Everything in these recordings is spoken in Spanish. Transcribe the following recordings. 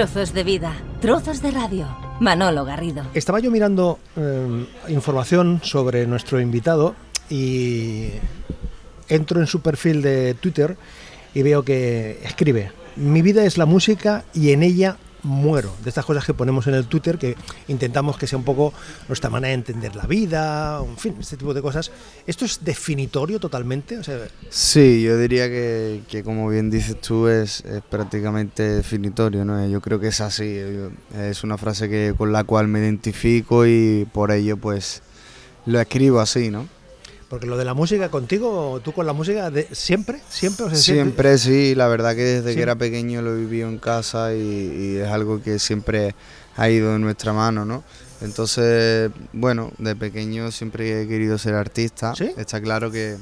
Trozos de vida, trozos de radio. Manolo Garrido. Estaba yo mirando eh, información sobre nuestro invitado y entro en su perfil de Twitter y veo que escribe, mi vida es la música y en ella muero. De estas cosas que ponemos en el Twitter, que intentamos que sea un poco nuestra manera de entender la vida, en fin, este tipo de cosas. ¿Esto es definitorio totalmente? O sea, Sí, yo diría que, que como bien dices tú es, es prácticamente definitorio, ¿no? Yo creo que es así, es una frase que con la cual me identifico y por ello pues lo escribo así, ¿no? Porque lo de la música contigo, tú con la música, de, ¿siempre? ¿Siempre? O sea, Siempre sí, la verdad que desde Sí. que era pequeño lo he vivido en casa y, y es algo que siempre ha ido en nuestra mano, ¿no? Entonces, bueno, de pequeño siempre he querido ser artista. ¿Sí? Está claro que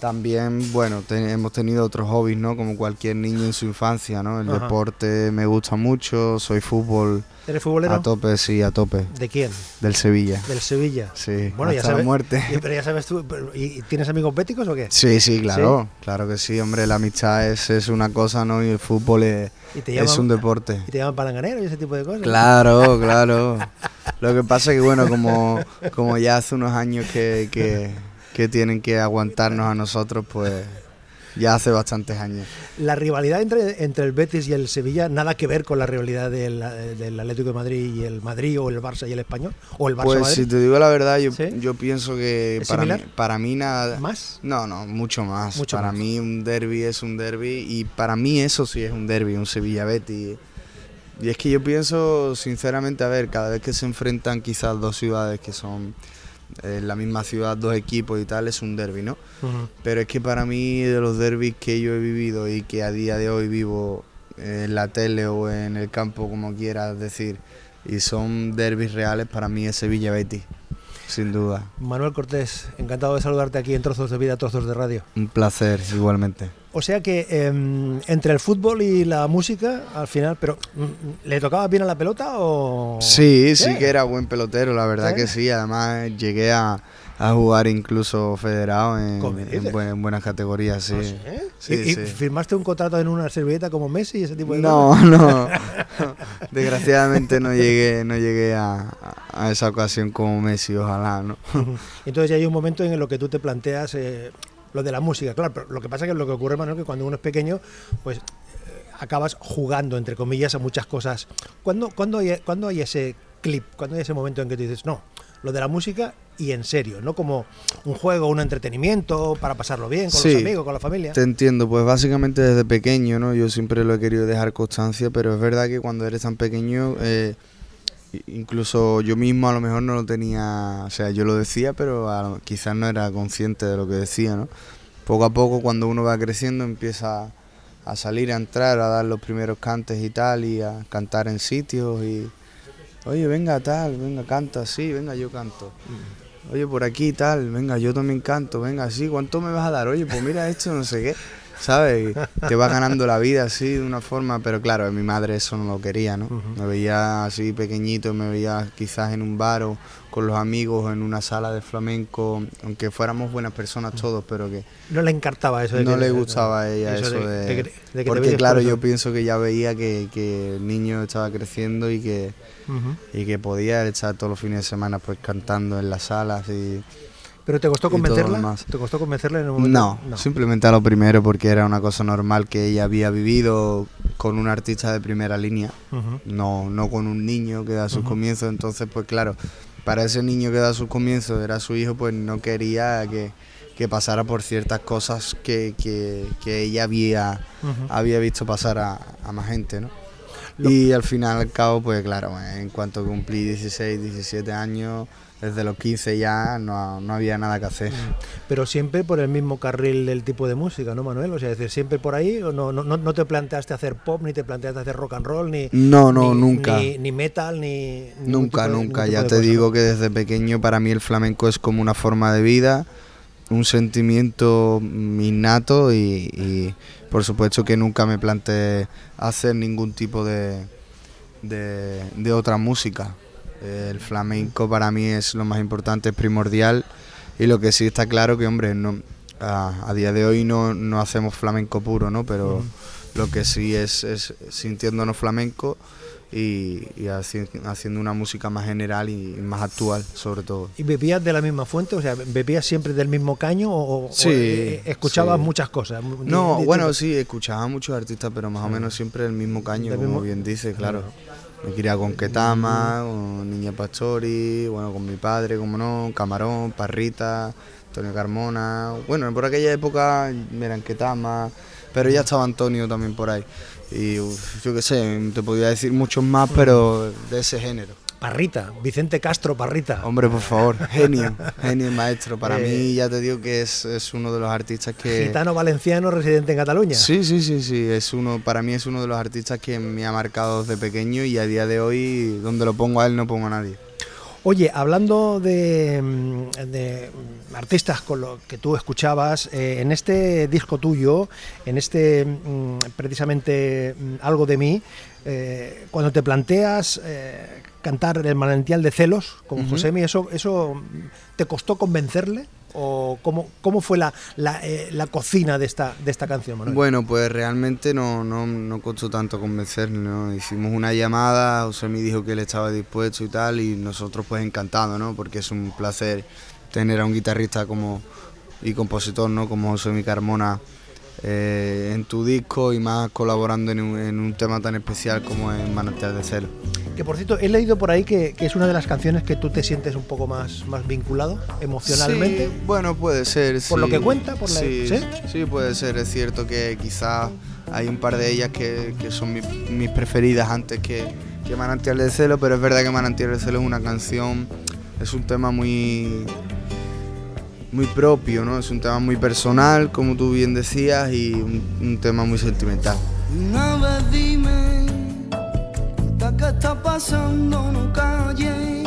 también, bueno, te- hemos tenido otros hobbies, ¿no? Como cualquier niño en su infancia, ¿no? El Ajá. deporte me gusta mucho, soy fútbol ¿Eres futbolero? a tope, sí, a tope. ¿De quién? Del Sevilla. Del Sevilla. Sí, Bueno, ya la sabes. muerte. Pero ya sabes tú, ¿y tienes amigos béticos o qué? Sí, sí, claro, claro que sí, hombre, la amistad es, es una cosa, ¿no? Y el fútbol es, un deporte. ¿Y te llaman palanganero y ese tipo de cosas? Claro, claro. Lo que pasa es que, bueno, como, como ya hace unos años que, que, que tienen que aguantarnos a nosotros, pues ya hace bastantes años. La rivalidad entre, entre el Betis y el Sevilla, nada que ver con la rivalidad del, del Atlético de Madrid y el Madrid o el Barça y el Español, o el Barça Pues Madrid. si te digo la verdad, yo, ¿Sí? yo pienso que ¿Es para mí, para mí nada... ¿Más? No, no, mucho más. Mucho para más. mí un derby es un derby y para mí eso sí es un derby, un Sevilla Betis. Y es que yo pienso, sinceramente, a ver, cada vez que se enfrentan quizás dos ciudades que son en la misma ciudad, dos equipos y tal, es un derby, ¿no? Ujú. Pero es que para mí de los derbis que yo he vivido y que a día de hoy vivo en la tele o en el campo, como quieras decir, y son derbis reales, para mí es Sevilla Betis, sin duda. Manuel Cortés, encantado de saludarte aquí en Trozos de Vida, Trozos de Radio. Un placer, igualmente. O sea que em, entre el fútbol y la música, al final, pero mm, ¿le tocaba bien a la pelota o...? Sí, sí que era buen pelotero, la verdad ¿Sí? que sí. Además llegué a, a jugar incluso federado en, buenas categorías, sí. ¿Ah, sí? Sí, ¿Y, firmaste un contrato en una servilleta como Messi y ese tipo de No, cosas? no. Desgraciadamente no llegué, no llegué a, a esa ocasión como Messi, ojalá, ¿no? Entonces ya hay un momento en el que tú te planteas eh, lo de la música, claro, pero lo que pasa es que lo que ocurre, Manuel, que cuando uno es pequeño, pues eh, acabas jugando, entre comillas, a muchas cosas. ¿Cuándo, cuándo, hay, cuándo hay ese clip, cuándo hay ese momento en que tú dices, no, lo de la música y en serio, no como un juego, un entretenimiento para pasarlo bien con Sí. los amigos, con la familia? Te entiendo, pues básicamente desde pequeño, ¿no? Yo siempre lo he querido dejar constancia, pero es verdad que cuando eres tan pequeño, eh, incluso yo mismo a lo mejor no lo tenía, o sea, yo lo decía, pero quizás no era consciente de lo que decía, ¿no? Poco a poco cuando uno va creciendo empieza a salir, a entrar, a dar los primeros cantes y tal, y a cantar en sitios y... Oye, venga tal, venga, canta, sí, venga, yo canto. Oye, por aquí tal, venga, yo también canto, venga, sí, ¿cuánto me vas a dar? Oye, pues mira esto, no sé qué, ¿sabes? Y Te va ganando la vida así de una forma, pero claro, mi madre eso no lo quería, ¿no? Me veía así pequeñito, me veía quizás en un bar o con los amigos en una sala de flamenco, aunque fuéramos buenas personas todos, pero que No le encartaba eso. de no que- le gustaba a ella eso, de, de... de que- de que te porque claro, yo pienso que ya veía que, que el niño estaba creciendo y que y que podía estar todos los fines de semana pues cantando en las salas y ¿Pero te costó convencerla? ¿Te costó convencerla en un momento? no, simplemente a lo primero porque era una cosa normal que ella había vivido con un artista de primera línea, Ujú. no, no con un niño que da sus Ujú. comienzos, entonces pues claro, para ese niño que da sus comienzos era su hijo, pues no quería que, que pasara por ciertas cosas que, que, que ella había, Ujú. había visto pasar a, a más gente, ¿no? Lo- Y al final al cabo, pues claro, en cuanto cumplí 16, 17 años, desde los 15 ya no, no había nada que hacer. Pero siempre por el mismo carril del tipo de música, ¿no, Manuel? O sea, es decir, siempre por ahí, no, no, no te planteaste hacer pop, ni te planteaste hacer rock and roll, ni, No, no, ni- nunca. ni, ni metal, ni... Nunca, de- nunca. Ya te cosa, digo que desde pequeño para mí el flamenco es como una forma de vida, un sentimiento mm, innato y, y por supuesto que nunca me planteé hacer ningún tipo de, de, de otra música. El flamenco para mí es lo más importante, es primordial y lo que sí está claro que, hombre, no, a, a día de hoy no, no hacemos flamenco puro, ¿no? Pero lo que sí es, es sintiéndonos flamenco y, haciendo una música más general y más actual sobre todo. ¿Y bebías de la misma fuente? O sea, ¿bebías siempre del mismo caño o, sí, eh, escuchabas muchas cosas? No, bueno, sí, escuchaba muchos artistas, pero más o menos siempre del mismo caño, como bien dice, claro. Me quería con Ketama, con Niña Pastori, bueno, con mi padre, como no, Camarón, Parrita, Antonio Carmona. Bueno, por aquella época eran Ketama, pero ya estaba Antonio también por ahí. Y yo qué sé, te podría decir muchos más, pero de ese género. Parrita, Vicente Castro Parrita. Hombre, por favor, genio, genio maestro. Para mí eh, ya te digo que es, es, uno de los artistas que... Gitano valenciano residente en Cataluña. Sí, sí, sí, sí. Es uno, para mí es uno de los artistas que me ha marcado desde pequeño y a día de hoy, donde lo pongo a él, no pongo a nadie. Oye, hablando de, mm, artistas con los que tú escuchabas, eh, en este disco tuyo, en este mm, precisamente mm, Algo de mí, eh, cuando te planteas eh, cantar El manantial de celos con Josemi, ¿eso, ¿eso te costó convencerle? ¿O cómo, cómo fue la, eh, la, cocina de esta, de esta canción, Manuel? Bueno, pues realmente no, no, no costó tanto convencerle, ¿no? Hicimos una llamada, Josemi dijo que él estaba dispuesto y tal, y nosotros pues encantados, ¿no? Porque es un placer tener a un guitarrista como y compositor, ¿no? Como Josemi Carmona eh, en tu disco y más colaborando en un, tema tan especial como en Manantial de Celo. Que por cierto, he leído por ahí que, es una de las canciones que tú te sientes un poco más, más vinculado emocionalmente. Sí, bueno, puede ser. Por lo que cuenta, por la, sí, ¿sí? puede ser. Es cierto que quizás hay un par de ellas que, son mis preferidas antes que, que Manantial de Celo, pero es verdad que Manantial de Celo es una canción, es un tema muy muy propio, ¿no? Es un tema muy personal, como tú bien decías, y un, tema muy sentimental. Una vez dime, ¿qué está pasando? No calle,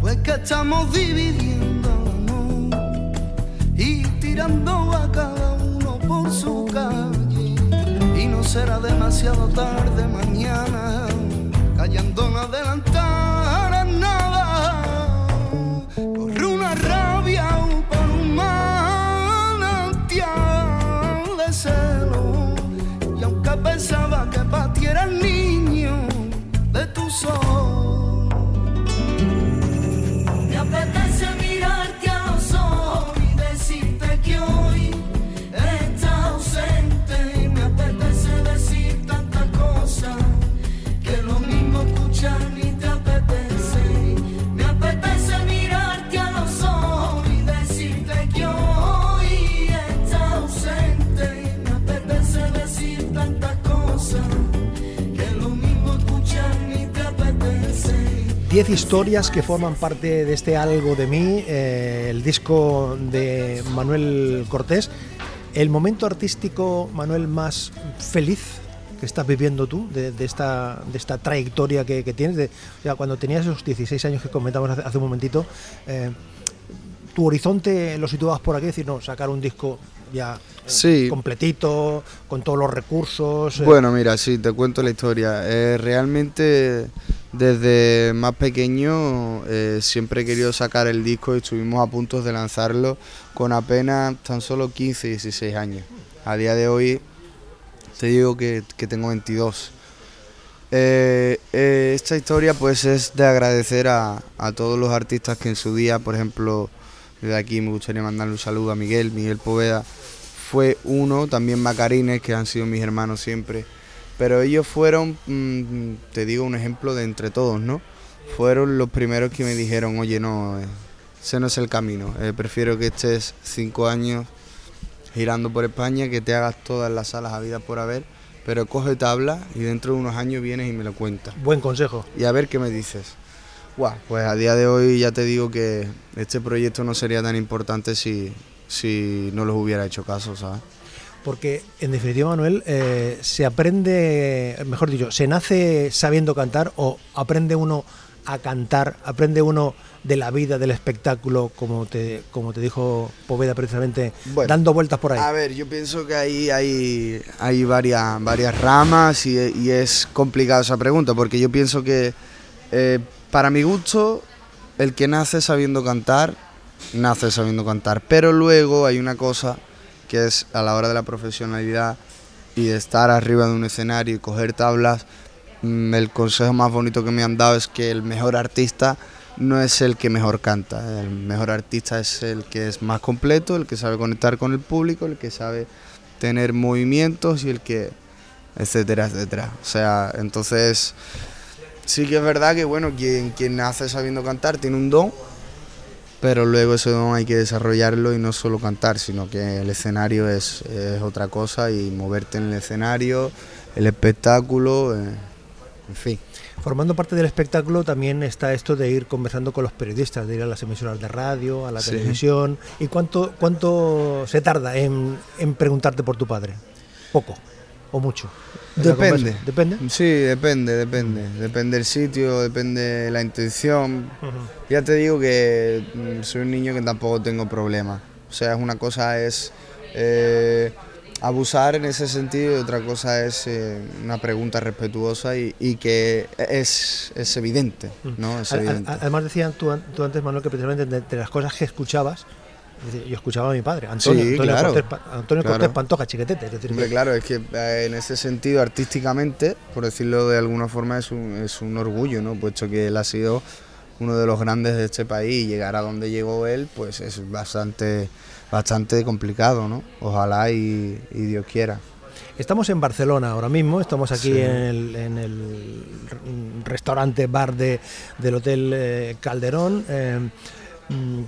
pues que estamos dividiendo y tirando a cada uno por su calle. Y no será demasiado tarde mañana, callando no adelantar de 10 historias que forman parte de este Algo de mí, eh, el disco de Manuel Cortés. ¿El momento artístico, Manuel, más feliz que estás viviendo tú, de, esta, de esta trayectoria que, tienes? De, o cuando tenías esos 16 años que comentamos hace, un momentito, eh, ¿tu horizonte lo situabas por aquí? Decir, no, sacar un disco ya eh, sí. completito, con todos los recursos. Bueno, mira, sí, te cuento la historia. Realmente desde más pequeño siempre he querido sacar el disco y estuvimos a punto de lanzarlo con apenas tan solo 15, 16 años. A día de hoy te digo que, tengo 22. esta historia pues es de agradecer a, a todos los artistas que en su día, por ejemplo, desde aquí me gustaría mandarle un saludo a Miguel, Miguel Poveda. Fue uno, también Macarines, que han sido mis hermanos siempre. Pero ellos fueron, mm, te digo, un ejemplo de entre todos, ¿no? Fueron los primeros que me dijeron, oye, no, eh, ese no es el camino. Eh, prefiero que estés cinco años girando por España, que te hagas todas las salas a vida por haber, pero coge tabla y dentro de unos años vienes y me lo cuentas. Buen consejo. Y a ver qué me dices pues a día de hoy ya te digo que este proyecto no sería tan importante si, si no los hubiera hecho caso, ¿sabes? Porque en definitiva, Manuel, eh, se aprende, mejor dicho, se nace sabiendo cantar o aprende uno a cantar, aprende uno de la vida, del espectáculo, como te, como te dijo Poveda precisamente, dando vueltas por ahí. A ver, yo pienso que ahí hay, hay varias, varias ramas y, y es complicada esa pregunta, porque yo pienso que eh, para mi gusto, el que nace sabiendo cantar, nace sabiendo cantar. Pero luego hay una cosa que es a la hora de la profesionalidad y de estar arriba de un escenario y coger tablas, mm, el consejo más bonito que me han dado es que el mejor artista no es el que mejor canta, el mejor artista es el que es más completo, el que sabe conectar con el público, el que sabe tener movimientos y el que etcétera, etcétera. O sea, entonces sí que es verdad que bueno, quien, quien nace sabiendo cantar tiene un don, pero luego ese don hay que desarrollarlo y no solo cantar, sino que el escenario es, es otra cosa y moverte en el escenario, el espectáculo, eh, en fin. Formando parte del espectáculo también está esto de ir conversando con los periodistas, de ir a las emisoras de radio, a la Sí. televisión. ¿Y cuánto, cuánto se tarda en, en preguntarte por tu padre? ¿Poco o mucho? Depende. ¿Depende? Sí, depende, depende. Depende el sitio, depende la intención. Ya te digo que mm, soy un niño que tampoco tengo problemas. O sea, una cosa es eh, abusar en ese sentido y otra cosa es eh, una pregunta respetuosa y, y que es, es evidente, ¿no? Es Al- al- evidente. Además decías tú, tú antes, Manuel, que precisamente de, de las cosas que escuchabas, yo escuchaba a mi padre, Antonio, Sí, Antonio, claro. Cortés, Antonio Claro. Cortés Pantoja, chiquetete. Es decir, Hombre, claro, es que eh, en ese sentido, artísticamente, por decirlo de alguna forma, es un, es un orgullo, ¿no? Puesto que él ha sido uno de los grandes de este país y llegar a donde llegó él, pues es bastante, bastante complicado, ¿no? Ojalá y, y Dios quiera. Estamos en Barcelona ahora mismo, estamos aquí Sí. en, el, en el restaurante bar de, del Hotel eh, Calderón, eh,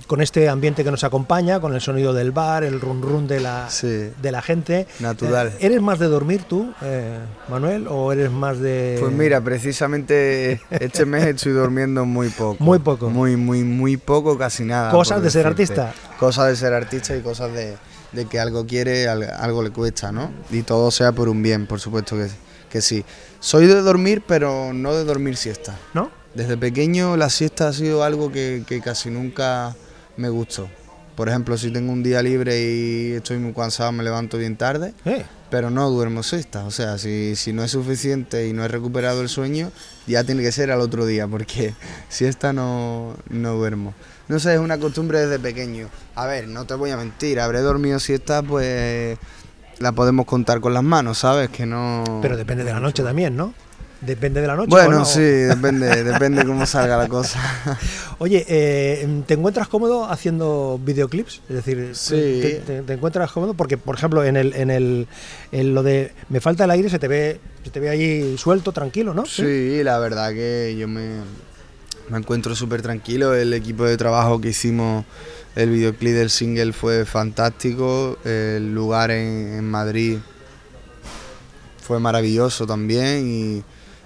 con este ambiente que nos acompaña, con el sonido del bar, el run run de la, Sí. de la gente. Natural. Eh, ¿Eres más de dormir tú, eh, Manuel, o eres más de...? Pues mira, precisamente este mes estoy durmiendo muy poco. Muy poco. Muy, muy, muy poco, casi nada. Cosas de ser artista. Cosas de ser artista y cosas de, de que algo quiere, al- algo le cuesta, ¿no? Y todo sea por un bien, por supuesto que, que sí. Soy de dormir, pero no de dormir siesta. ¿No? Desde pequeño la siesta ha sido algo que, que casi nunca me gustó. Por ejemplo, si tengo un día libre y estoy muy cansado, me levanto bien tarde Eh, pero no duermo siesta. O sea, si, si no es suficiente y no he recuperado el sueño, ya tiene que ser al otro día, porque siesta no, no duermo. No sé, es una costumbre desde pequeño. A ver, no te voy a mentir, habré dormido siesta, pues la podemos contar con las manos, ¿sabes? Que no... pero depende de la noche también, ¿no? Depende de la noche. Bueno, sí, depende, depende cómo salga la cosa. Oye, eh, ¿te encuentras cómodo haciendo videoclips? Es decir, Sí. te, te- te encuentras cómodo? Porque, por ejemplo, en el, en el en lo de me falta el aire se te ve se te ve ahí suelto, tranquilo, ¿no? Sí, la verdad que yo me, me encuentro súper tranquilo. El equipo de trabajo que hicimos, el videoclip del single fue fantástico. El lugar en, en Madrid fue maravilloso también y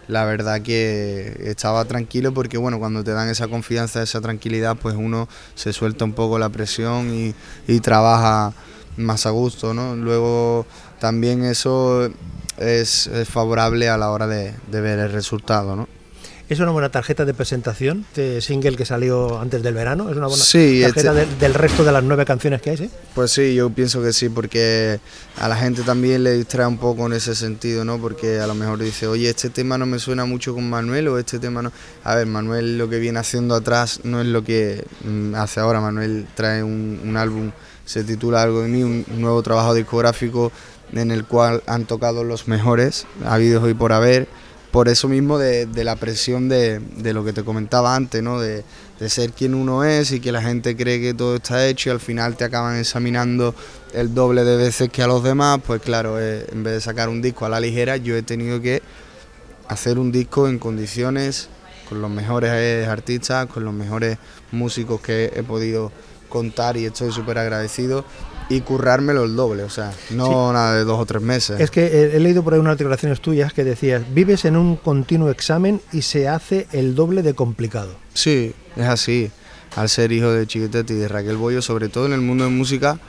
la verdad que estaba tranquilo porque bueno, cuando te dan esa confianza, esa tranquilidad, pues uno se suelta un poco la presión y, trabaja más a gusto, ¿no? Luego también eso es, favorable a la hora de ver el resultado, ¿no? Es una buena tarjeta de presentación, este single que salió antes del verano. Es una buena Sí, tarjeta este- de- del resto de las nueve canciones que hay, ¿sí? Pues sí, yo pienso que sí, porque a la gente también le distrae un poco en ese sentido, ¿no? Porque a lo mejor dice, oye, este tema no me suena mucho con Manuel o este tema no... A ver, Manuel lo que viene haciendo atrás no es lo que mm, hace ahora. Manuel trae un, un álbum, se titula Algo de mí, un nuevo trabajo discográfico en el cual han tocado los mejores, habidos y por haber. Por eso mismo de, la presión de, lo que te comentaba antes, ¿no? De, de ser quien uno es y que la gente cree que todo está hecho y al final te acaban examinando el doble de veces que a los demás, pues claro, eh, en vez de sacar un disco a la ligera, yo he tenido que hacer un disco en condiciones, con los mejores eh, artistas, con los mejores músicos que he podido contar y estoy súper agradecido y currármelo el doble, o sea, no nada de dos o tres meses. Es que he leído por ahí unas declaraciones tuyas que decías, vives en un continuo examen y se hace el doble de complicado. Sí, es así. Al ser hijo de Chiquetete y de Raquel Bollo, sobre todo en el mundo de música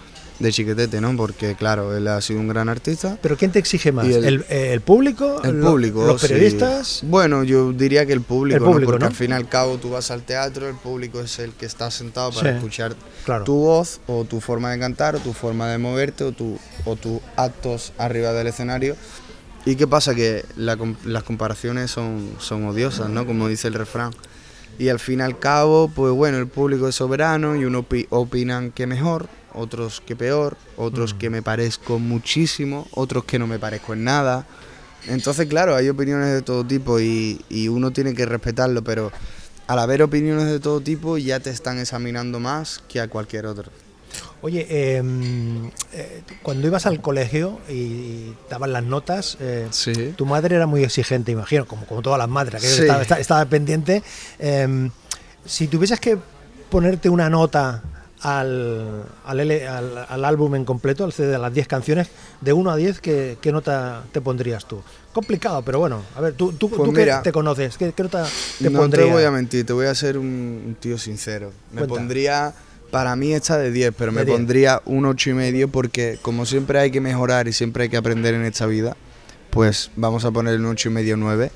de Chiquetete, ¿no? Porque, claro, él ha sido un gran artista. ¿Pero quién te exige más? ¿El, el- el público? El público. ¿Los sí. periodistas? Bueno, yo diría que el público, El ¿no? público, Porque ¿no? al fin y al cabo tú vas al teatro, el público es el que está sentado para Sí, escuchar Claro. tu voz o tu forma de cantar o tu forma de moverte o, tu, o tus actos arriba del escenario. ¿Y qué pasa? Que la las comparaciones son, son odiosas, ¿no? Como dice el refrán. Y al fin y al cabo, pues bueno, el público es soberano y unos opi- opinan que mejor, otros que peor, otros Mm. que me parezco muchísimo, otros que no me parezco en nada. Entonces, claro, hay opiniones de todo tipo y, y uno tiene que respetarlo, pero al haber opiniones de todo tipo ya te están examinando más que a cualquier otro. Oye, eh, eh, cuando ibas al colegio y daban las notas, eh, Sí. tu madre era muy exigente, imagino, como, como todas las madres, que Sí. estaba, esta- estaba pendiente. Eh, si tuvieses que ponerte una nota al, al, L- al- al álbum en completo, al CD de las 10 canciones, de 1 a 10, ¿qué, qué nota te pondrías tú? Complicado, pero bueno, a ver, tú, tú, Pues tú que mira, te conoces, ¿qué, qué nota te no pondrías? te voy a mentir, te voy a ser un, un tío sincero. Me Cuenta. pondría, para mí está de 10, pero De me 10. pondría un 8 y medio porque como siempre hay que mejorar y siempre hay que aprender en esta vida, pues vamos a poner un 8 y medio 9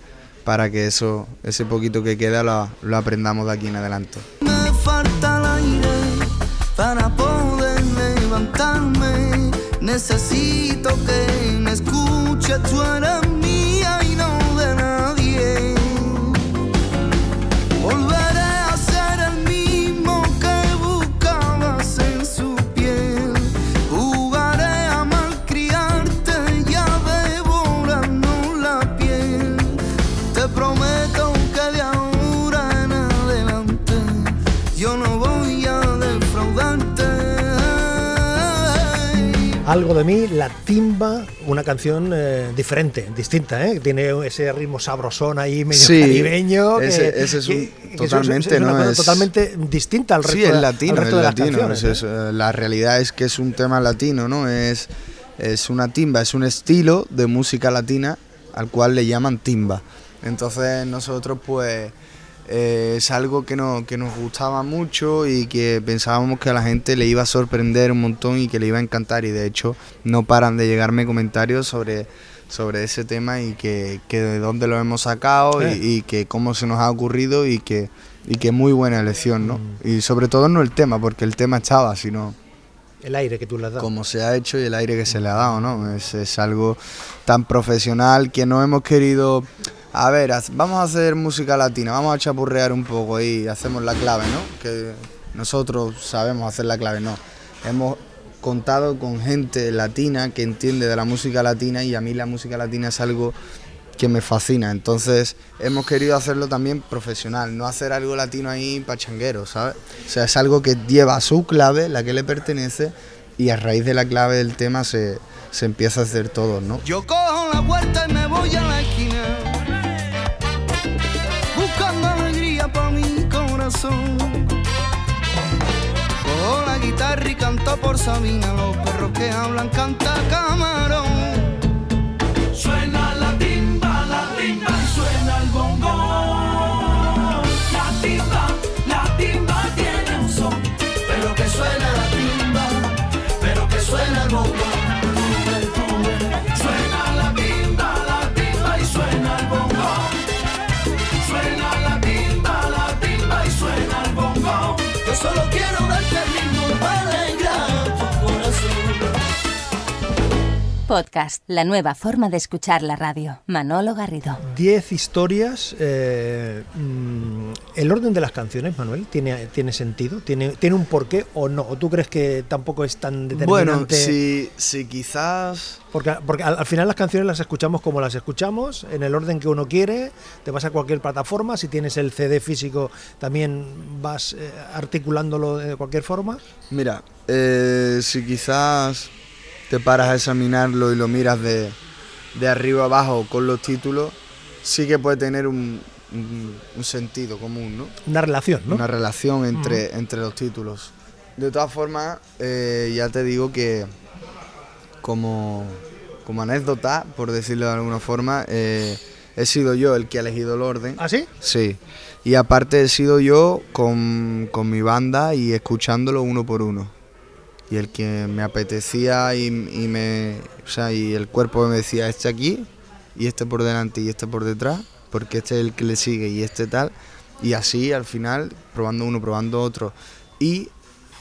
para que eso, ese poquito que queda lo, lo aprendamos de aquí en adelante. Necesito que me escuches, tú eres Algo de mí, La Timba, una canción eh, diferente, distinta, ¿eh? Tiene ese ritmo sabrosón ahí, medio Sí, caribeño. que- ese- ese es un- que- que totalmente, es una Es- totalmente distinta al resto, Sí, de, al latino, resto es de las latino. es, eh, la realidad es que es un tema latino, ¿no? Es, es una timba, es un estilo de música latina al cual le llaman timba. Entonces nosotros pues eh, es algo que, no, que nos gustaba mucho y que pensábamos que a la gente le iba a sorprender un montón y que le iba a encantar y de hecho no paran de llegarme comentarios sobre, sobre ese tema y que, que de dónde lo hemos sacado y- Eh. y, que cómo se nos ha ocurrido y que, y que muy buena elección, ¿no? Y sobre todo no el tema, porque el tema estaba, sino El aire que tú le has dado. cómo se ha hecho y el aire que se le ha dado, ¿no? Es, es algo tan profesional que no hemos querido... A ver, vamos a hacer música latina, vamos a chapurrear un poco y hacemos la clave, ¿no? Que nosotros sabemos hacer la clave, no. Hemos contado con gente latina que entiende de la música latina y a mí la música latina es algo que me fascina. Entonces hemos querido hacerlo también profesional, no hacer algo latino ahí pachanguero, ¿sabes? O sea, es algo que lleva su clave, la que le pertenece, y a raíz de la clave del tema se, se empieza a hacer todo, ¿no? Yo cojo la vuelta y me voy a la Sabina. Los perros que hablan canta camarón. Podcast, la nueva forma de escuchar la radio. Manolo Garrido. 10 historias. eh, mm, ¿El orden de las canciones, Manuel, tiene, tiene sentido? ¿Tiene, ¿Tiene un porqué o no? ¿O tú crees que tampoco es tan Bueno, determinante? si, si quizás... Porque, porque al, al final las canciones las escuchamos como las escuchamos, en el orden que uno quiere, te vas a cualquier plataforma, si tienes el CD físico también vas eh, articulándolo de cualquier forma. Mira, eh, si quizás te paras a examinarlo y lo miras de, de arriba abajo con los títulos, sí que puede tener un, un- un sentido común, ¿no? Una relación, ¿no? Una relación entre, entre los títulos. De todas formas, eh, ya te digo que como, como anécdota, por decirlo de alguna forma, eh, he sido yo el que ha elegido el orden. ¿Ah, sí? Sí. Y aparte he sido yo con, con mi banda y escuchándolo uno por uno. Y el que me apetecía y, me, o sea, y el cuerpo me decía, este aquí, y este por delante y este por detrás, porque este es el que le sigue y este tal. Y así al final, probando uno, probando otro. Y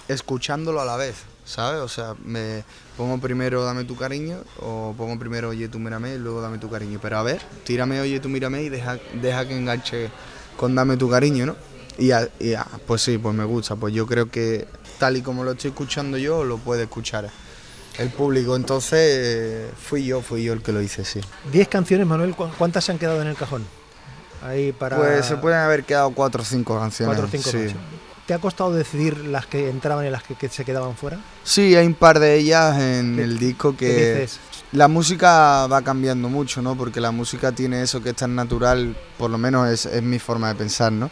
escuchándolo a la vez, ¿sabes? O sea, me pongo primero Dame tu cariño o pongo primero Oye tú mírame y luego Dame tu cariño. Pero a ver, tírame Oye tú mírame y deja, deja que enganche con Dame tu cariño, ¿no? Y a- pues sí, pues me gusta. Pues yo creo que tal y como lo estoy escuchando yo, lo puede escuchar el público. Entonces eh, fui yo, fui yo el que lo hice, sí. Diez canciones, Manuel, ¿cu- ¿cuántas se han quedado en el cajón? Ahí para... Pues se pueden haber quedado cuatro o cinco canciones. cuatro o cinco sí. ¿Te ha costado decidir las que entraban y las que, que se quedaban fuera? Sí, hay un par de ellas en ¿Qué- el disco ¿Qué que dices? la música va cambiando mucho, ¿no? Porque la música tiene eso que es tan natural, por lo menos es, es mi forma de pensar, ¿no?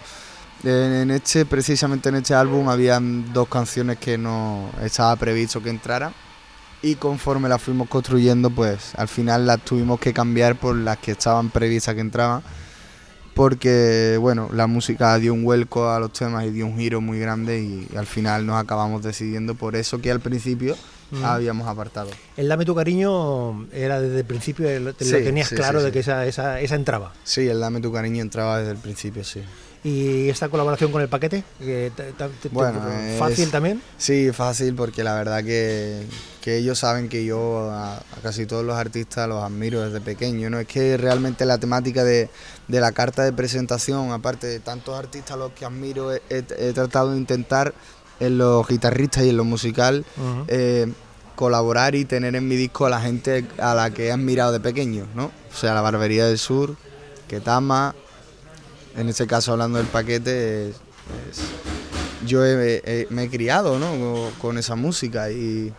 En, este, precisamente en este álbum, habían dos canciones que no estaba previsto que entraran y conforme las fuimos construyendo, pues al final las tuvimos que cambiar por las que estaban previstas que entraban, porque bueno, la música dio un vuelco a los temas y dio un giro muy grande y, al final nos acabamos decidiendo por eso que al principio Mm. habíamos apartado. El Dame tu cariño era desde el principio, lo, te lo tenías sí, claro sí, de que esa, esa, esa entraba. Sí, el Dame tu cariño entraba desde el principio, sí. Y esta colaboración con el paquete, que Bueno, fácil es- también. Sí, fácil porque la verdad que, que ellos saben que yo a, a casi todos los artistas los admiro desde pequeño. ¿no? Es que realmente la temática de, de la carta de presentación, aparte de tantos artistas a los que admiro, he, he- he tratado de intentar en los guitarristas y en lo musical eh, colaborar y tener en mi disco a la gente a la que he admirado de pequeño, ¿no? O sea, la Barbería del Sur, Ketama, en este caso hablando del paquete, yo me he criado, ¿no? Con, esa música y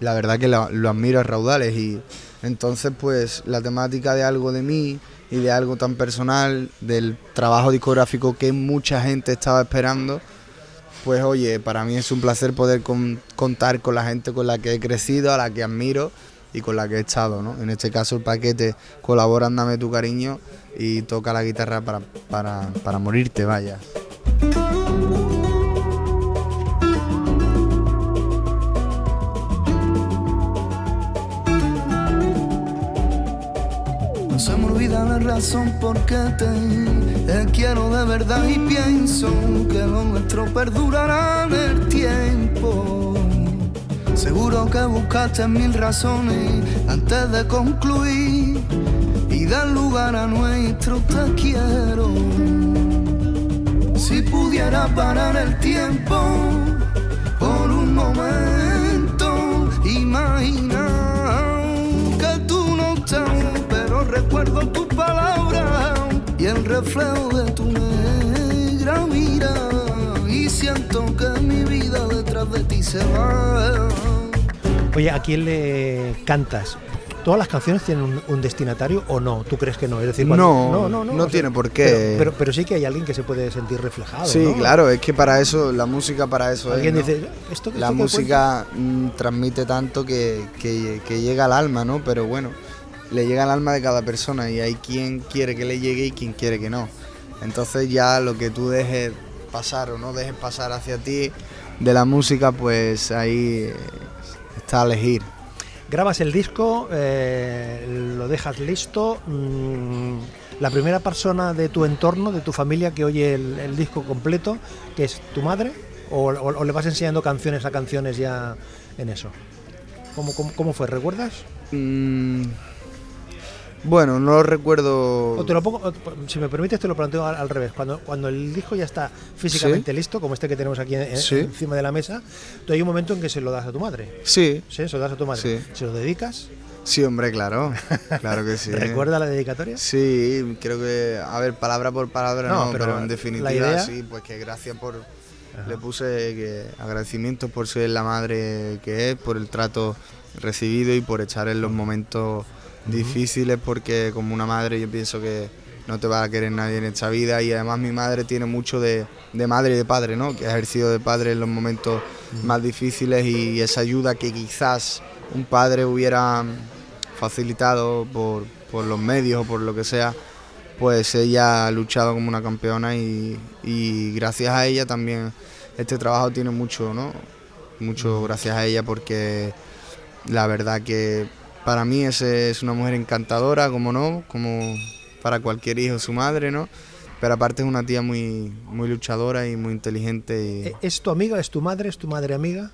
la verdad que lo, admiro a raudales y entonces pues la temática de algo de mí y de algo tan personal, del trabajo discográfico que mucha gente estaba esperando, pues oye, para mí es un placer poder con- contar con la gente con la que he crecido, a la que admiro y con la que he estado, ¿no? En este caso el paquete colabora tu cariño y toca la guitarra para, para, para morirte, vaya. No se me olvida la razón por qué te eh, quiero de verdad y pienso que lo nuestro perdurará en el tiempo. Seguro que buscaste mil razones antes de concluir y dar lugar a nuestro te quiero. Si pudiera parar el tiempo por un momento, imagina que tú no estás, pero recuerdo tus palabras y el reflejo de tu negra mira Oye, ¿a quién le cantas? ¿Todas las canciones tienen un, un destinatario o no? ¿Tú crees que no? Es decir, No, no o sea, tiene por qué. Pero, pero, pero sí que hay alguien que se puede sentir reflejado. Sí, ¿no? claro, es que para eso, la música para eso Alguien es. ¿no? dice, ¿esto, La esto música mm, transmite tanto que, que- que llega al alma, ¿no? Pero bueno, le llega al alma de cada persona y hay quien quiere que le llegue y quien quiere que no. Entonces ya lo que tú dejes pasar o no dejes pasar hacia ti de la música, pues ahí eh, está a elegir. Grabas el disco, eh, lo dejas listo. mm, la primera persona de tu entorno, de tu familia que oye el, el disco completo, que es tu madre, o, o- o le vas enseñando canciones a canciones ya en eso. ¿Cómo, cómo, cómo fue? ¿Recuerdas? Mm, bueno, no lo recuerdo. O te lo pongo, o- si me permites, te lo planteo al, al revés. Cuando, cuando el disco ya está físicamente listo, como este que tenemos aquí en- en- Sí. encima de la mesa, tú hay un momento en que se lo das a tu madre. Sí, ¿Sí? Se lo das a tu madre. Sí. ¿Se lo dedicas? sí, hombre, claro. Claro que sí. ¿Recuerda la dedicatoria? Sí, creo que, a ver, palabra por palabra No, no, pero pero, en definitiva idea- sí, pues que gracias por, le puse que agradecimientos por ser la madre que es, por el trato recibido y por echar en los momentos difíciles, porque como una madre yo pienso que no te va a querer nadie en esta vida y además mi madre tiene mucho de, de madre y de padre, ¿no? Que ha ejercido de padre en los momentos más difíciles y esa ayuda que quizás un padre hubiera facilitado por, por los medios o por lo que sea, pues ella ha luchado como una campeona y, y gracias a ella también este trabajo tiene mucho, ¿no? Mucho gracias a ella porque la verdad que para mí es, es una mujer encantadora, como no, como para cualquier hijo su madre, ¿no? Pero aparte es una tía muy, muy luchadora y muy inteligente y ¿E- ¿Es tu amiga? ¿Es tu madre? ¿Es tu madre amiga?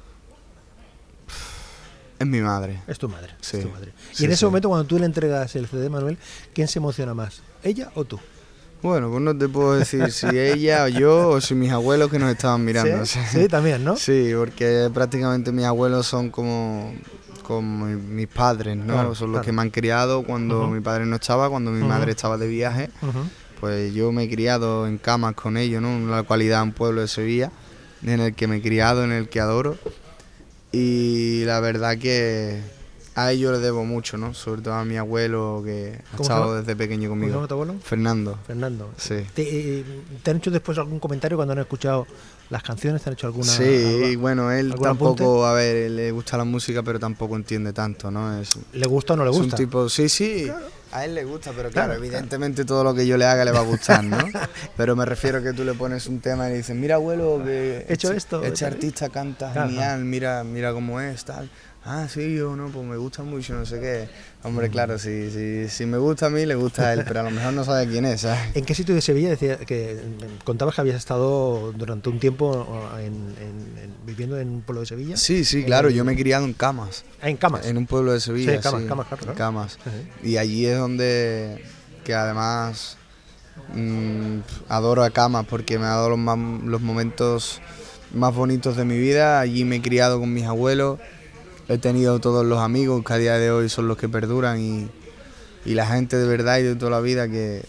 es mi madre. Es tu madre. Sí. Es tu madre. Y Sí, en ese sí. momento, cuando tú le entregas el CD, Manuel, ¿quién se emociona más? ¿Ella o tú? Bueno, pues no te puedo decir si ella o yo o si mis abuelos que nos estaban mirando. ¿Sí? o sea. Sí, también, ¿no? Sí, porque prácticamente mis abuelos son como, con mi- mis padres, ¿no? Claro, Son los claro. que me han criado cuando Ujú. mi padre no estaba, cuando mi Ujú. madre estaba de viaje. Ujú. Pues yo me he criado en camas con ellos, ¿no? En la localidad, un pueblo de Sevilla, en el que me he criado, en el que adoro. Y la verdad que a ellos les debo mucho, ¿no? Sobre todo a mi abuelo, que ha ¿Cómo se estado desde pequeño ¿Cómo se llama conmigo. tu abuelo? Fernando. Fernando. Sí. ¿Te, eh, te han hecho después algún comentario cuando han escuchado las canciones? ¿Te han hecho alguna...? sí, algo- bueno, él tampoco, a ver, le gusta la música, pero tampoco entiende tanto, ¿no? Es, ¿Le gusta o no le es gusta? un tipo, sí, sí, a él le gusta, pero claro, Claro, evidentemente todo lo que yo le haga le va a gustar, ¿no? pero me refiero a que tú le pones un tema y le dices, mira abuelo, que He hecho este- esto, este tal". artista canta Claro. genial, mira, mira cómo es, tal. Ah, sí, yo no, pues me gusta mucho, no sé qué. Hombre, claro, si, si, si me gusta a mí, le gusta a él, pero a lo mejor no sabe quién es, ¿sabes? ¿En qué sitio de Sevilla decía que mm, contabas que habías estado durante un tiempo en- en- en- viviendo en un pueblo de Sevilla? Sí, sí, claro, En- yo me he criado en Camas. Ah, en Camas. En un pueblo de Sevilla. Sí, Camas, sí, Camas, claro, en. Camas. Y allí es donde, que además mm, adoro a Camas porque me ha dado los, más- los momentos más bonitos de mi vida. Allí me he criado con mis abuelos, he tenido todos los amigos que a día de hoy son los que perduran y, y la gente de verdad y de toda la vida que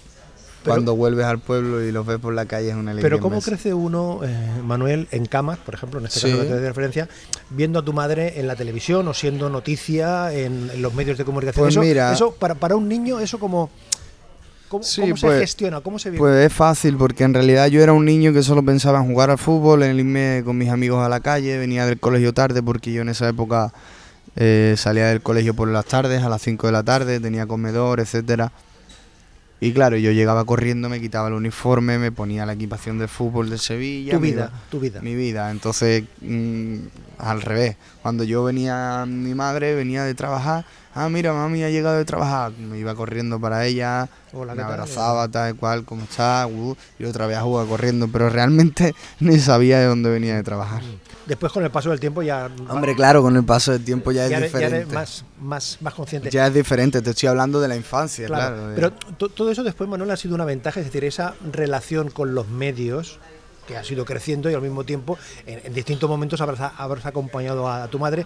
Pero- cuando vuelves al pueblo y los ves por la calle es una alegría. Pero ¿cómo crece uno, eh, Manuel, en Camas, por ejemplo, en este Sí. caso que te doy de referencia, viendo a tu madre en la televisión o siendo noticia en, en los medios de comunicación? Pues eso, mira- eso para, para un niño, eso como... ¿Cómo, Sí, cómo se pues- gestiona? ¿Cómo se vive? Pues es fácil, porque en realidad yo era un niño que solo pensaba en jugar al fútbol, en irme con mis amigos a la calle, venía del colegio tarde, porque yo en esa época eh, salía del colegio por las tardes, a las 5 de la tarde, tenía comedor, etcétera. Y claro, yo llegaba corriendo, me quitaba el uniforme, me ponía la equipación de fútbol de Sevilla. tu vida, iba- tu vida. mi vida. Entonces, mm, al revés. Cuando yo venía, mi madre venía de trabajar. Ah, mira, mami ha llegado de trabajar. Me iba corriendo para ella, Hola, me abrazaba, tal cual, ¿cómo está? Uh, y otra vez a jugar corriendo. Pero realmente ni sabía de dónde venía de trabajar. Después con el paso del tiempo ya... Hombre, claro, con el paso del tiempo ya es ya, ya diferente. eres más, más, más consciente. Ya es diferente, te estoy hablando de la infancia, Claro, pero to- todo eso después, Manuel, ha sido una ventaja, es decir, esa relación con los medios que ha sido creciendo y al mismo tiempo en, en distintos momentos habrás, habrás acompañado a, tu madre.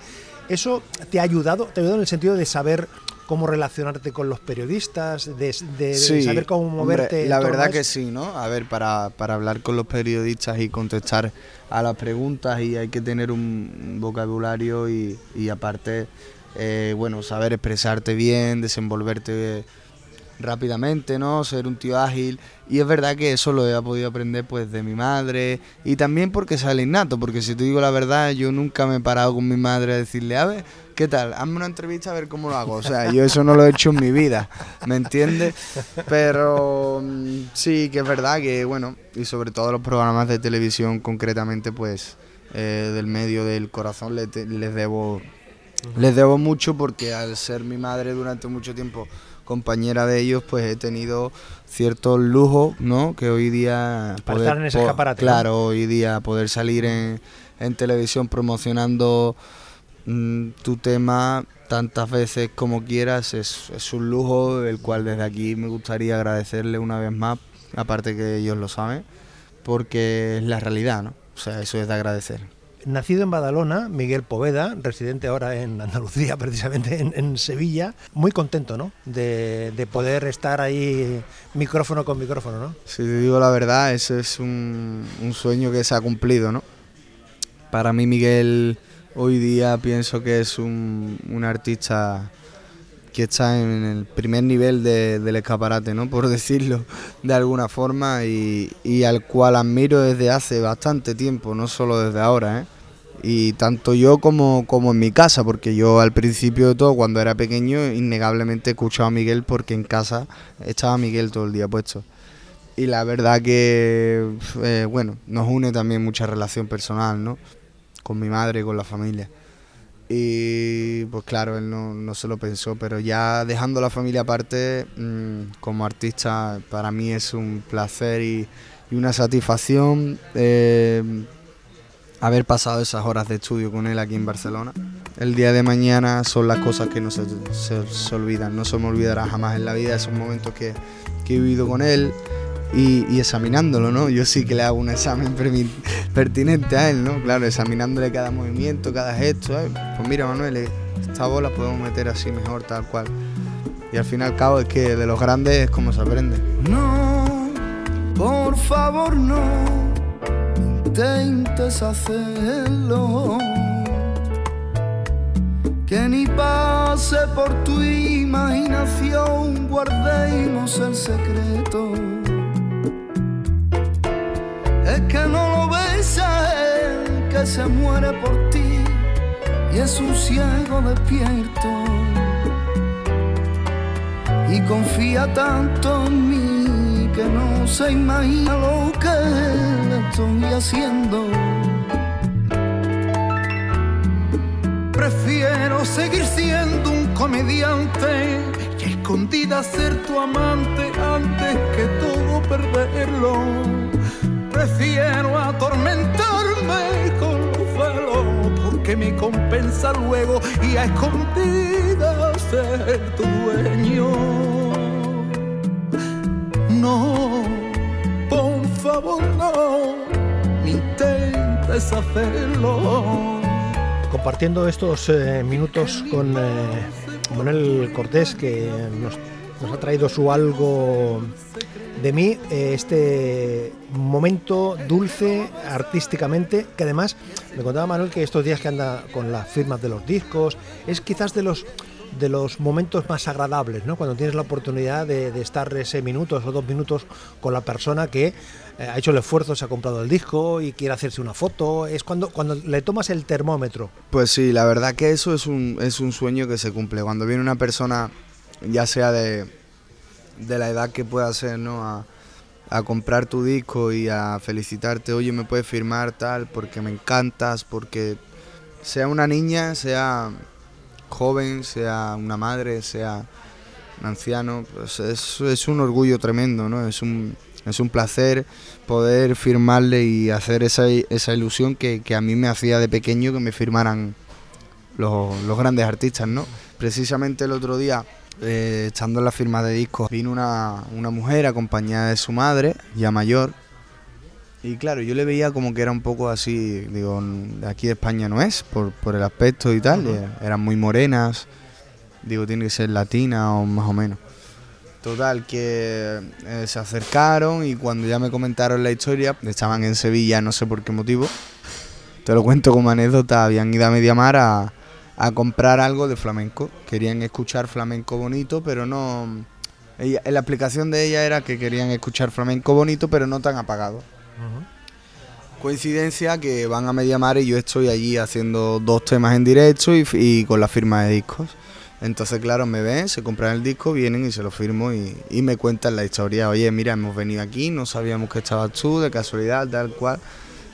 ¿Eso te ha ayudado? ¿Te ha ayudado en el sentido de saber cómo relacionarte con los periodistas, de, de- de Sí, saber cómo moverte? la verdad que sí, ¿no? A ver, para, para hablar con los periodistas y contestar a las preguntas y hay que tener un, un vocabulario y, y aparte, eh, bueno, saber expresarte bien, desenvolverte rápidamente, ¿no? Ser un tío ágil. Y es verdad que eso lo he podido aprender pues de mi madre y también porque sale innato, porque si te digo la verdad, yo nunca me he parado con mi madre a decirle, a ver, ¿qué tal? Hazme una entrevista a ver cómo lo hago. O sea, yo eso no lo he hecho en mi vida, ¿me entiendes? Pero mm, sí que es verdad que, bueno, y sobre todo los programas de televisión concretamente, pues eh, del medio del corazón le te- les debo les debo mucho porque al ser mi madre durante mucho tiempo compañera de ellos, pues he tenido ciertos lujos, ¿no? Que hoy día... Para estar en ese escaparate, ¿no? Claro, hoy día poder salir en, en televisión promocionando mm, tu tema tantas veces como quieras es, es un lujo el cual desde aquí me gustaría agradecerle una vez más, aparte que ellos lo saben, porque es la realidad, ¿no? O sea, eso es de agradecer. Nacido en Badalona, Miguel Poveda, residente ahora en Andalucía, precisamente en, Sevilla, muy contento, ¿no? De, de poder estar ahí micrófono con micrófono, ¿no? Si te digo la verdad, ese es un, sueño que se ha cumplido, ¿no? Para mí Miguel hoy día pienso que es un, artista que está en el primer nivel de- del escaparate, ¿no? Por decirlo de alguna forma, y, y al cual admiro desde hace bastante tiempo, no solo desde ahora, ¿eh? Y tanto yo como, como en mi casa, porque yo al principio de todo, cuando era pequeño, innegablemente escuchaba a Miguel porque en casa estaba Miguel todo el día puesto. Y la verdad que, eh, bueno, nos une también mucha relación personal, ¿no? Con mi madre, con la familia. Y pues claro, él no, no se lo pensó, pero ya dejando la familia aparte, mm, como artista, para mí es un placer y, y una satisfacción eh, haber pasado esas horas de estudio con él aquí en Barcelona. El día de mañana son las cosas que no se, se- se olvidan, no se me olvidará jamás en la vida esos momentos que, que he vivido con él y, examinándolo, ¿no? Yo sí que le hago un examen pertinente a él, ¿no? Claro, examinándole cada movimiento, cada gesto. ¿eh? Pues mira, Manuel, eh, esta voz la podemos meter así mejor, tal cual. Y al fin y al cabo es que de los grandes es como se aprende. No, por favor no intentes hacerlo. Que ni pase por tu imaginación, guardemos el secreto. Es que no lo ves a él que se muere por ti y es un ciego despierto y confía tanto en mí que no se imagina lo que le estoy haciendo. Prefiero seguir siendo un comediante y escondida ser tu amante antes que todo perderlo. Prefiero atormentarme con los celos porque me compensa luego y a escondidas ser tu dueño. No, por favor no, intentes hacerlo. Compartiendo estos eh, minutos con eh, Manuel Cortés, que nos, nos ha traído su algo de mí, eh, este momento dulce artísticamente, que además me contaba Manuel que estos días que anda con las firmas de los discos, es quizás de los de los momentos más agradables, ¿no? Cuando tienes la oportunidad de, estar ese minutos o dos minutos con la persona que eh, ha hecho el esfuerzo, se ha comprado el disco y quiere hacerse una foto, es cuando, cuando le tomas el termómetro. Pues sí, la verdad que eso es un, es un sueño que se cumple. Cuando viene una persona, ya sea de, de la edad que pueda ser, ¿no? A, a comprar tu disco y a felicitarte, oye, me puedes firmar tal, porque me encantas, porque sea una niña, sea joven, sea una madre, sea un anciano, pues es, es un orgullo tremendo, ¿no? Es un, es un placer poder firmarle y hacer esa, esa ilusión que, que a mí me hacía de pequeño que me firmaran los, los grandes artistas, ¿no? Precisamente el otro día, eh, estando en la firma de discos, vino una, una mujer acompañada de su madre, ya mayor, y claro, yo le veía como que era un poco así, digo, de aquí de España no es, por, por el aspecto y tal, eh, eran muy morenas, digo, tiene que ser latina o más o menos. Total, que eh, se acercaron y cuando ya me comentaron la historia, estaban en Sevilla, no sé por qué motivo, te lo cuento como anécdota, habían ido a Mediamar a, a comprar algo de flamenco, querían escuchar flamenco bonito, pero no... Ella, la explicación de ella era que querían escuchar flamenco bonito, pero no tan apagado. Coincidencia que van a Mediamar y yo estoy allí haciendo dos temas en directo y, y con la firma de discos. Entonces, claro, me ven, se compran el disco, vienen y se lo firmo y, y me cuentan la historia. Oye, mira, hemos venido aquí, no sabíamos que estabas tú, de casualidad, tal cual.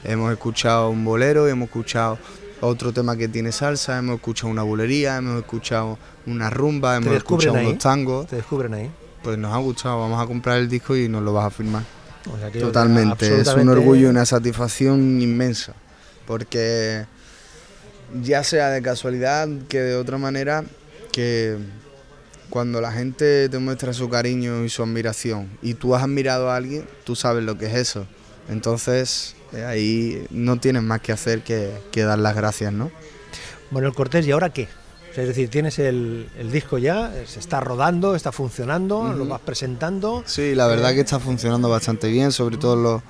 Hemos escuchado un bolero, hemos escuchado otro tema que tiene salsa, hemos escuchado una bulería, hemos escuchado una rumba, ¿Te hemos escuchado ahí? unos tangos. Te descubren ahí. Pues nos ha gustado, vamos a comprar el disco y nos lo vas a firmar. O sea que Totalmente, es un orgullo y una satisfacción inmensa, porque ya sea de casualidad que de otra manera, que cuando la gente te muestra su cariño y su admiración y tú has admirado a alguien, tú sabes lo que es eso. Entonces eh, ahí no tienes más que hacer que, que dar las gracias, ¿no? Manuel Cortés, ¿y ahora qué? O sea, es decir, tienes el, el disco ya, eh, se está rodando, está funcionando, lo vas presentando. Sí, la verdad que está funcionando bastante bien, sobre todo los,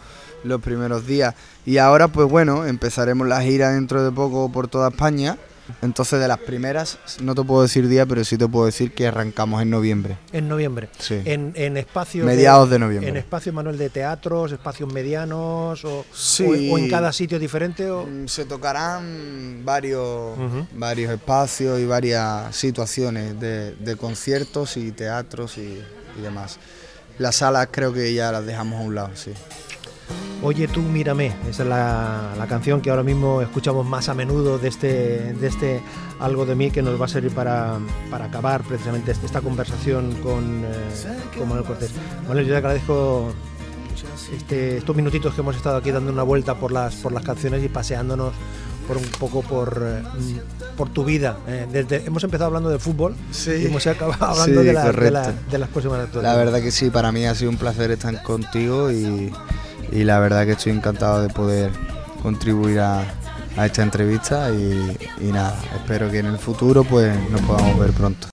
los primeros días. Y ahora, pues bueno, empezaremos la gira dentro de poco por toda España. Entonces, de las primeras, no te puedo decir día, pero sí te puedo decir que arrancamos en noviembre. En noviembre. Sí. En, en espacios. Mediados de noviembre. En espacios, Manuel, de teatros, espacios medianos o, Sí. o, o en cada sitio diferente. O... Mm, Se tocarán varios, varios espacios y varias situaciones de, de conciertos y teatros y, y demás. Las salas creo que ya las dejamos a un lado, sí. Oye, tú mírame. Esa es la, la canción que ahora mismo escuchamos más a menudo de este, de este Algo de mí que nos va a servir para, para acabar precisamente este- esta conversación con, eh, con Manuel Cortés. Manuel, yo te agradezco este- estos minutitos que hemos estado aquí dando una vuelta por las, por las canciones y paseándonos por un poco por, eh, por tu vida. Eh, desde, hemos empezado hablando de fútbol Sí. y hemos acabado hablando Sí, de, la- de, la- de las próximas La actuaciones. verdad que sí, para mí ha sido un placer estar contigo y, y la verdad que estoy encantado de poder contribuir a, esta entrevista y, y nada, espero que en el futuro pues nos podamos ver pronto.